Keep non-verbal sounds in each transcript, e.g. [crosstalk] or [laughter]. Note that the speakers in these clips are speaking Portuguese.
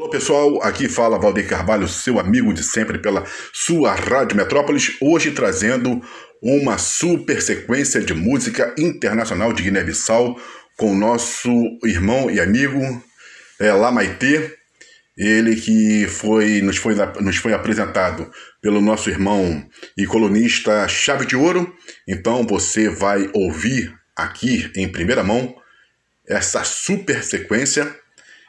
Olá pessoal, aqui fala Valdir Carvalho, seu amigo de sempre pela sua Rádio Metrópolis, hoje trazendo uma super sequência de música internacional de Guiné-Bissau com nosso irmão e amigo é, Lamaitê, ele que foi nos, foi nos foi apresentado pelo nosso irmão e colunista Chave de Ouro. Então você vai ouvir aqui em primeira mão essa super sequência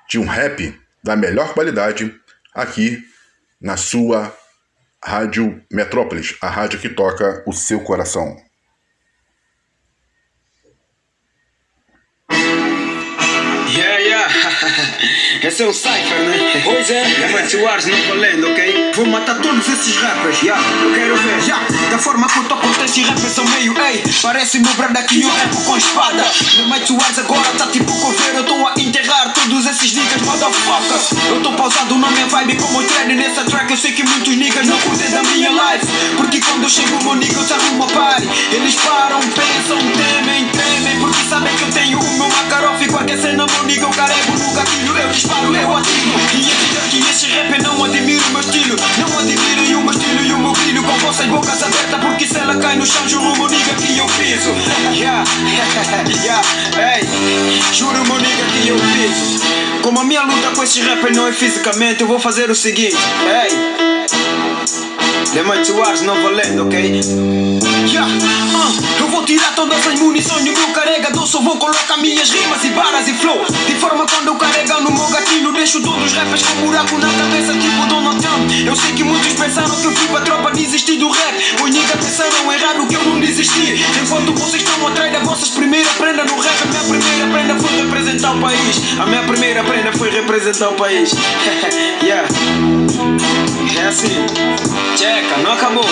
de um rap da melhor qualidade aqui na sua Rádio Metrópolis, a rádio que toca o seu coração. Esse é um Cypher, né? Pois é. É Matthew Wars não valendo, ok? Vou matar todos esses rappers, yeah. Eu quero ver, yeah. Da forma que eu toco esses rappers são meio, ei. Parece meu brada que eu rapo com espada. No Matthew Wars agora tá tipo coveiro. Eu tô a enterrar todos esses niggas, motherfuckers. Eu tô pausado na minha vibe como treino nessa track. Eu sei que muitos niggas não curtem da minha life. Porque quando eu chego, meu nigga, eu te arrumo a party. Eles param, disparo, eu atiro. E é que esse rap não admiro o meu estilo. Não admirem o meu estilo e o meu brilho. Com vossas bocas abertas. Porque se ela cai no chão, juro, meu nigga, que eu piso. [laughs] Yeah, [laughs] yeah, ei. Juro, meu nigga, que eu piso. Como a minha luta com esses rappers não é fisicamente, eu vou fazer o seguinte. Ei. The Mighty Wars não valendo, ok? Yeah, uh, eu vou tirar todas as munições do meu carregador Só vou colocar minhas rimas e baras e flow De forma quando eu meu Deixo todos os rappers com buraco na cabeça Tipo Donald Trump. Eu sei que muitos pensaram que eu fui pra tropa desistir do rap. Os niggas pensaram errado que eu não desisti. Enquanto vocês estão atrás das vossas primeiras prendas no rap A minha primeira prenda foi representar o país. A minha primeira prenda foi representar o país. [laughs] Yeah é assim, checa, não acabou.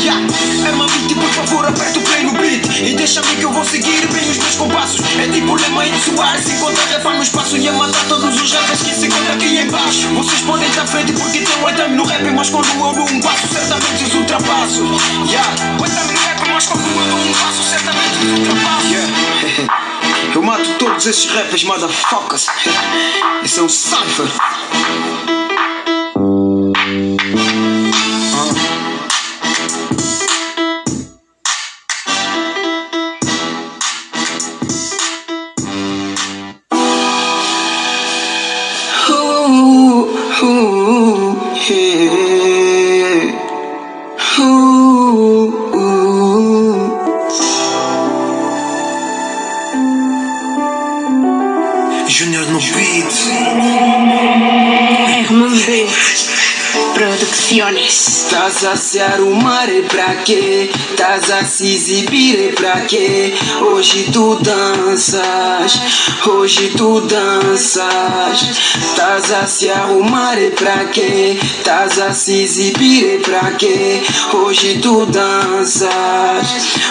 Yeah. É mamite, por favor, aperta o play no beat. E deixa-me que eu vou seguir bem os meus compassos. É tipo lema em suar, se encontra refar no espaço. E a matar todos os rappers que se encontram aqui embaixo Vocês podem estar à frente porque tem o time no rap Mas quando eu dou um passo, certamente os ultrapasso. Yeah, o time no rap, mas quando eu dou um passo, certamente os ultrapasso. Yeah. Eu mato todos esses rappers, motherfuckers. Esse é o Cypher Ooh. Producciones. Estás a arrumar e pra quê? Estás a se exibir pra quê? Hoje tu danças, hoje tu danças. Estás a se arrumar pra quê? Estás a se exibir pra quê? Hoje tu danças,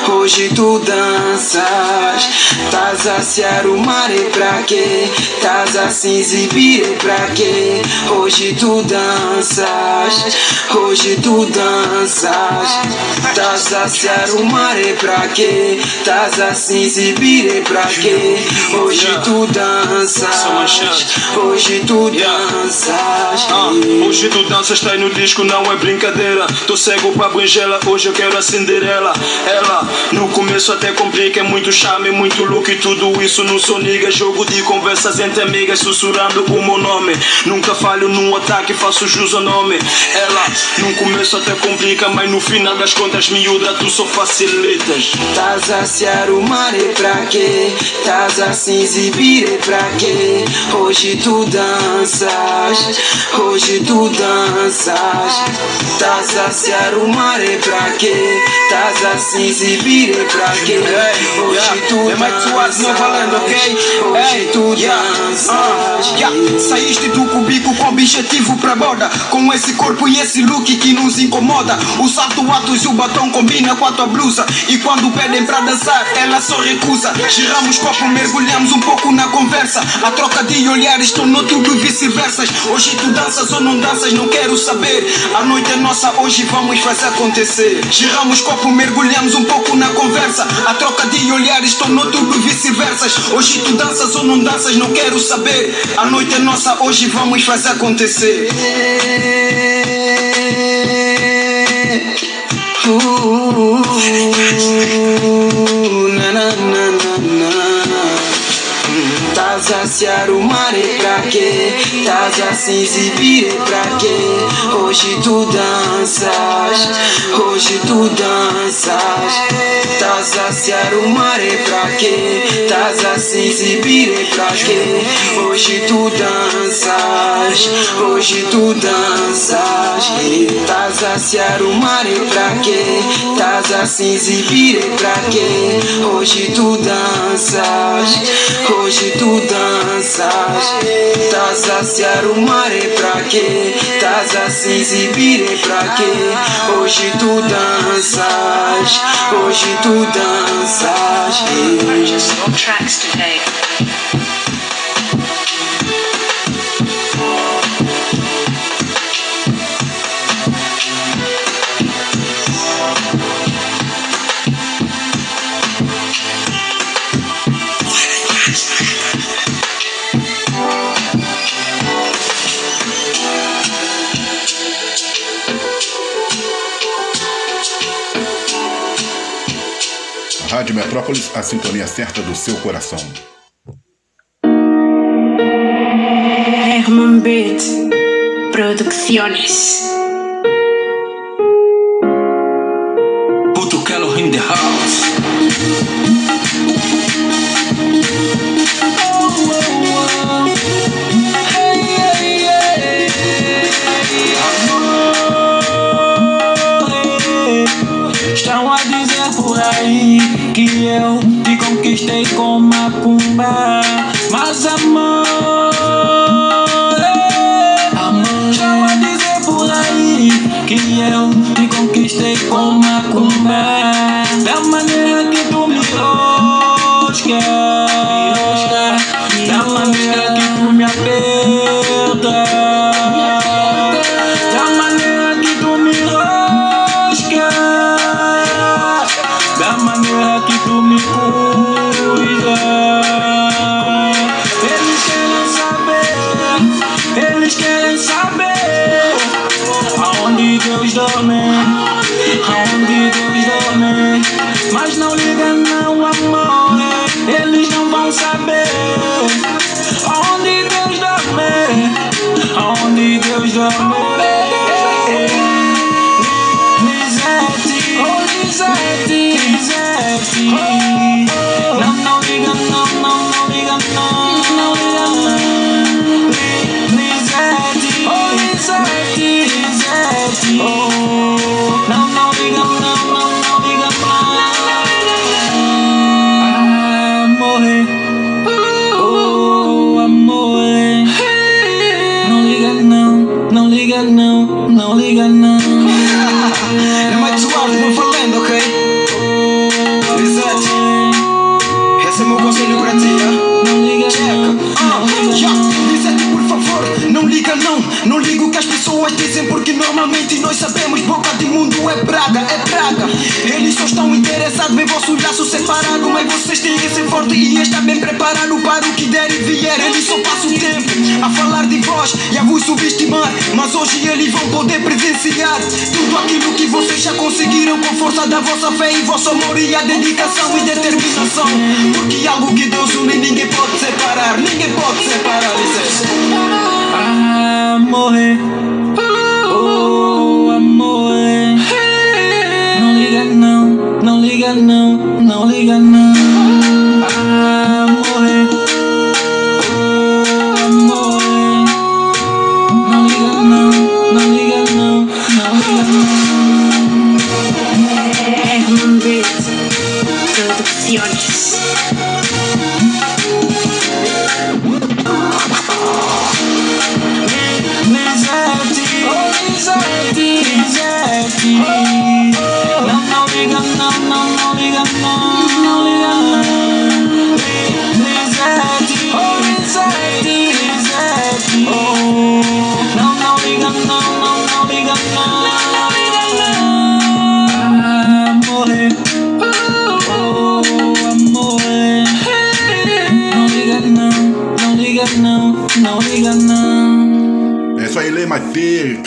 hoje tu danças. Estás a se arrumar e pra quê? Estás a se exibir e pra quê? Hoje tu danças, hoje tu danças. Estás a se arrumar e pra quê? Estás a se exibir e pra quê? Hoje tu danças, hoje tu danças. Ah, hoje tu danças, tá aí no disco, não é brincadeira. Tô cego pra brinjela, hoje eu quero acender ela. Ela, no começo até complica, é muito charme, muito look e tudo isso não sou nigga. Jogo de conversas entre amigas, sussurrando o meu nome. Nunca falho num ataque, faço jus ao nome. Ela, no começo até complica, mas no final das contas, miúda, tu só facilitas. Estás a se arrumar e pra quê? Estás a se exibir e pra quê? Hoje tu danças, hoje tu danças. Estás a se arrumar e pra quê? Estás a se exibir e pra quê? Hoje tu É mais suave, não valendo, ok? Ei, tu yeah, ah, yeah. Saíste do cubico com objetivo pra borda. Com esse corpo e esse look que nos incomoda. O salto atos e o batom combina com a tua blusa. E quando pedem pra dançar, ela só recusa. Giramos copo, mergulhamos um pouco na conversa. A troca de olhares tornou tudo vice-versa. Hoje tu danças ou não danças, não quero saber. A noite é nossa, hoje vamos fazer acontecer. Giramos copo, mergulhamos um pouco na conversa. A troca de olhares tornou tudo vice-versa. Hoje tu danças ou não danças, não quero saber. A noite é nossa, hoje vamos fazer acontecer. Uh, na, na, na, na, na. Tás a se arrumar e pra quê? Tás a se exibir pra quê? Hoje tu danças, hoje tu danças. Tás a se arrumar e pra quê? Tás a se exibir pra quê? Hoje tu danças, hoje tu danças. Tás a se arrumar e pra quê? Tás a se exibir pra quê? Hoje tu danças, hoje tu danças. Tás a se arrumar e pra quê? Tás se pra quê? Hoje tu danças, hoje tu danças. Tracks today. Rádio Metrópolis, a sintonia certa do seu coração. Herman Beat Producciones. Puto Kello in the house. Estão a dizer por aí que eu te conquistei com uma pumba. Mas amor, tu mi. Pessoas dizem, porque normalmente nós sabemos boca de mundo é praga, é praga. Eles só estão interessados em vosso laço separado, mas vocês têm que ser forte e estar bem preparado para o que der e vier. Eles só passam o tempo a falar de vós e a vos subestimar, mas hoje eles vão poder presenciar tudo aquilo que vocês já conseguiram com força da vossa fé e vosso amor e a dedicação e determinação. Porque algo que Deus une ninguém pode separar, ninguém pode separar, licença. Amore, oh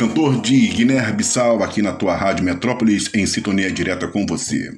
cantor de Guiné-Bissau, aqui na tua Rádio Metrópolis, em sintonia direta com você.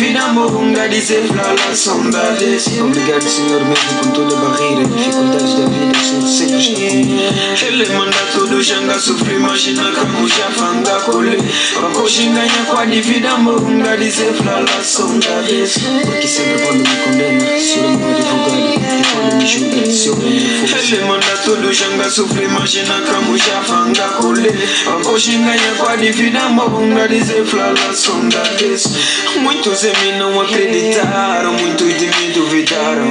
Xinganha com a divina morunga dizer pra lá saudades Obrigado Senhor mesmo com toda a barreira, dificuldades da vida, Senhor sempre está comigo Ele manda tudo xanga sofrer, imagina como já fanga cole Vamos xinganha com a divina morunga dizer pra lá saudades Porque sempre quando me saudades Muitos em mim não acreditaram, muitos de mim duvidaram.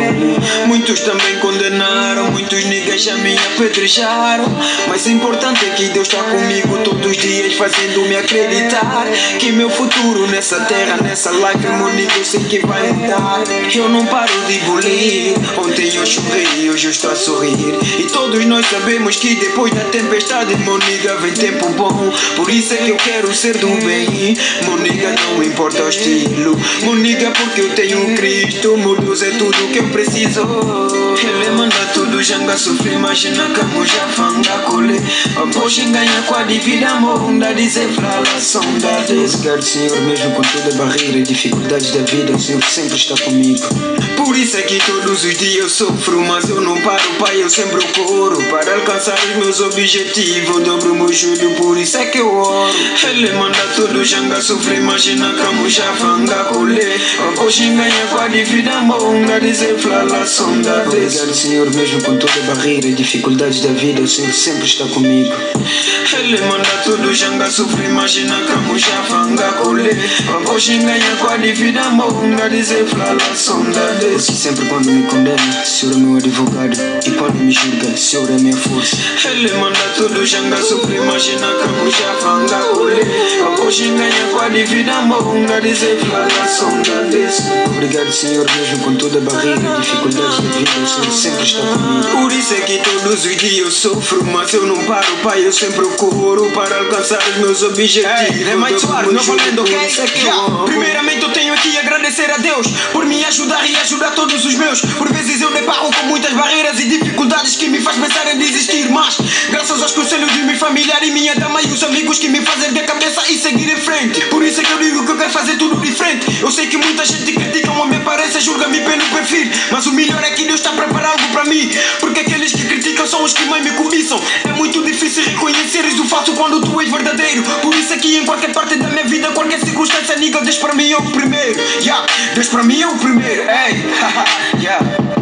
Muitos também condenaram, muitos niggas já me apedrejaram. Mas o importante é que Deus está comigo todos os dias fazendo-me acreditar Que meu futuro nessa terra, nessa life, meu eu sei que vai mudar. Eu não paro de bulir, ontem eu chorei, hoje eu estou a sorrir E todos nós sabemos que depois da tempestade, meu nigga, vem tempo bom. Por isso é que eu quero ser do bem. Meu nigga, não importa o estilo. Meu nigga, porque eu tenho Cristo. Meu Deus é tudo que eu preciso. Ele manda tudo, janga sofrer Imagina como já fanga cole. Vamos ganhar com a divina Morunda dizer pra lá saudades Obrigado Senhor, mesmo com toda a barreira e dificuldades da vida O Senhor sempre está comigo. Por isso é que todos os dias eu sofro Mas eu não paro, pai, eu sempre eu corro Para alcançar os meus objetivos dobro meu joelho, por isso é que eu oro. Ele manda tudo, janga sofrer Imagina como já fanga cole Vamos ganhar com a divina Morunda dizer lá saudades Obrigado Senhor, mesmo com toda a barreira e dificuldades da vida O Senhor sempre está comigo. Ele manda tudo, janga sofrer Imagina como já fanga cole Vamos ganhar com a divina Morunda dizer saudades Porque sempre quando me condena, o Senhor é meu advogado E quando me o Senhor é minha força Ele manda tudo, janga sofrer Imagina como já fanga cole Vamos ganhar com a divina Morunda dizer pra lá saudades Obrigado Senhor, mesmo com toda a barreira e dificuldades da vida O Senhor sempre está comigo Por isso é que todos os dias eu sofro Mas eu não paro, pai, eu sempre corro Para alcançar os meus objetivos é mais suave, não valendo, ok? é que eu Yeah. amo. Primeiramente eu tenho aqui agradecer a Deus por me ajudar e ajudar todos os meus. Por vezes eu deparo com muitas barreiras e dificuldades que me faz pensar em desistir, mas graças aos conselhos de minha família e minha dama e os amigos que me fazem ver a cabeça e seguir em frente. Por isso é que eu digo que eu quero fazer tudo diferente. Eu sei que muita gente critica a minha aparência, julga-me pelo perfil, mas o melhor é que Deus está preparado para mim, porque aqueles que criticam são os que mais me cobiçam. É muito difícil reconheceres o falso quando tu és verdadeiro. Por isso aqui em qualquer parte da minha vida, qualquer circunstância, nigga, Deus para mim é o primeiro. Yeah, Deus para mim é o primeiro. Ei, [laughs] yeah.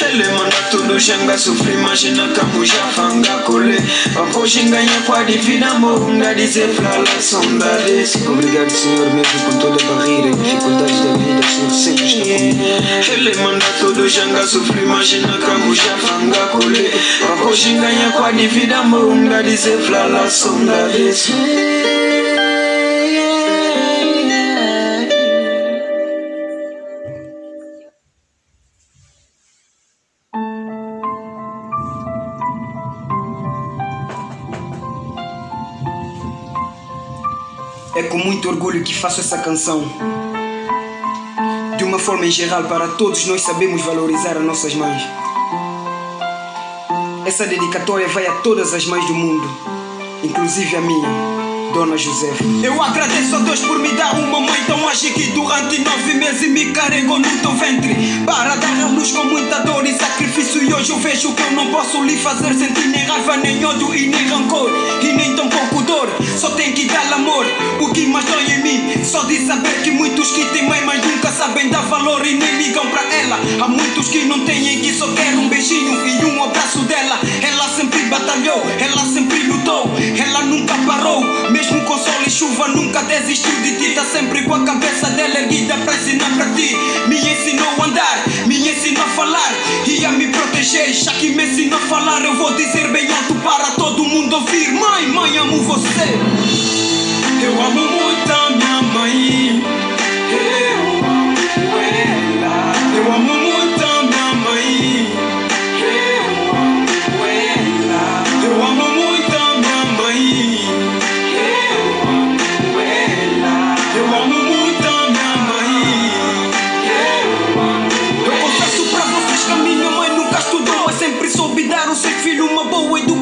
Ele manda tudo, xanga sofrer, imagina como já fanga cole Vamos ganhar com a divina morunda dizer pra lá saudades Obrigado Senhor, mesmo com toda a barreira e dificuldades da vida O Senhor sempre está comigo Ele manda tudo, xanga sofrer, imagina como já fanga cole com muito orgulho que faço essa canção. De uma forma em geral, para todos nós sabemos valorizar as nossas mães. Essa dedicatória vai a todas as mães do mundo, inclusive a minha, Dona Josefa. Eu agradeço a Deus por me dar uma mãe tão ágil que durante nove meses me carregou no teu ventre. Para dar a luz com muita dor e sacrifício. E hoje eu vejo que eu não posso lhe fazer sentir nem raiva, nem ódio e nem rancor. E nem tão pouco dor, só tem que dar amor. O que mais dói em mim, só de saber que muitos que têm mãe, mas nunca sabem dar valor e nem ligam pra ela. Há muitos que não têm que só querem um beijinho e um abraço dela. Ela sempre batalhou, ela sempre lutou, ela nunca parou. Mesmo mesmo com sol e chuva, nunca desistiu de ti. Tá sempre com a cabeça dela erguida pra ensinar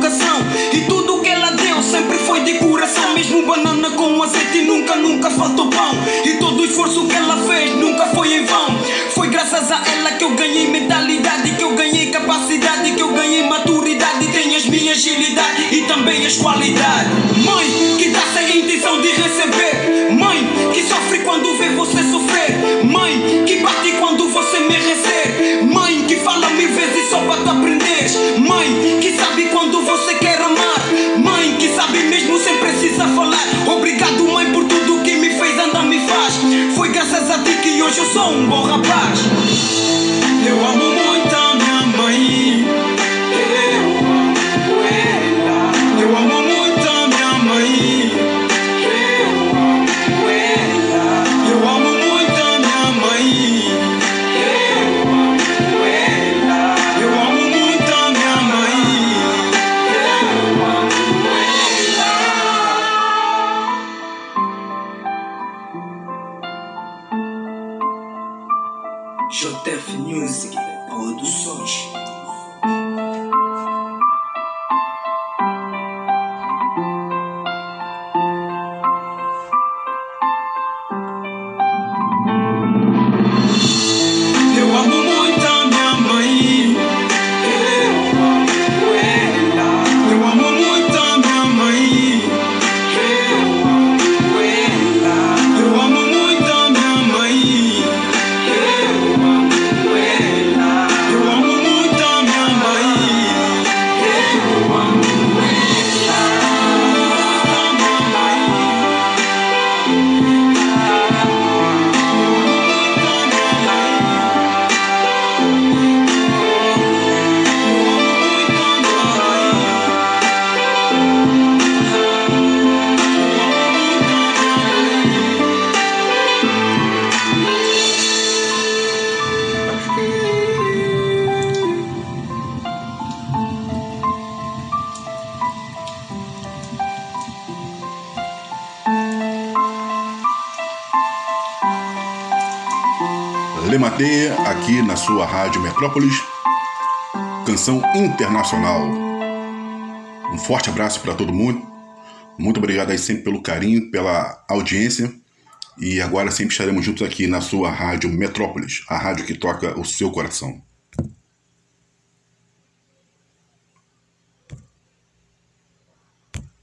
educação. E tudo o que ela deu sempre foi de coração. Mesmo banana com azeite nunca, nunca faltou pão. E todo o esforço que ela fez nunca foi em vão. Foi graças a ela que eu ganhei mentalidade, que eu ganhei capacidade, que eu ganhei maturidade. Tenho as minhas agilidade e também as qualidades. Mãe, que dá sem intenção de receber. Mãe, que sofre quando vê você sofrer. Eu sou um bom rapaz. Eu amo JF Music Produções. Lematê, aqui na sua Rádio Metrópolis, canção internacional. Um forte abraço para todo mundo. Muito obrigado aí sempre pelo carinho, pela audiência. E agora sempre estaremos juntos aqui na sua Rádio Metrópolis, a rádio que toca o seu coração.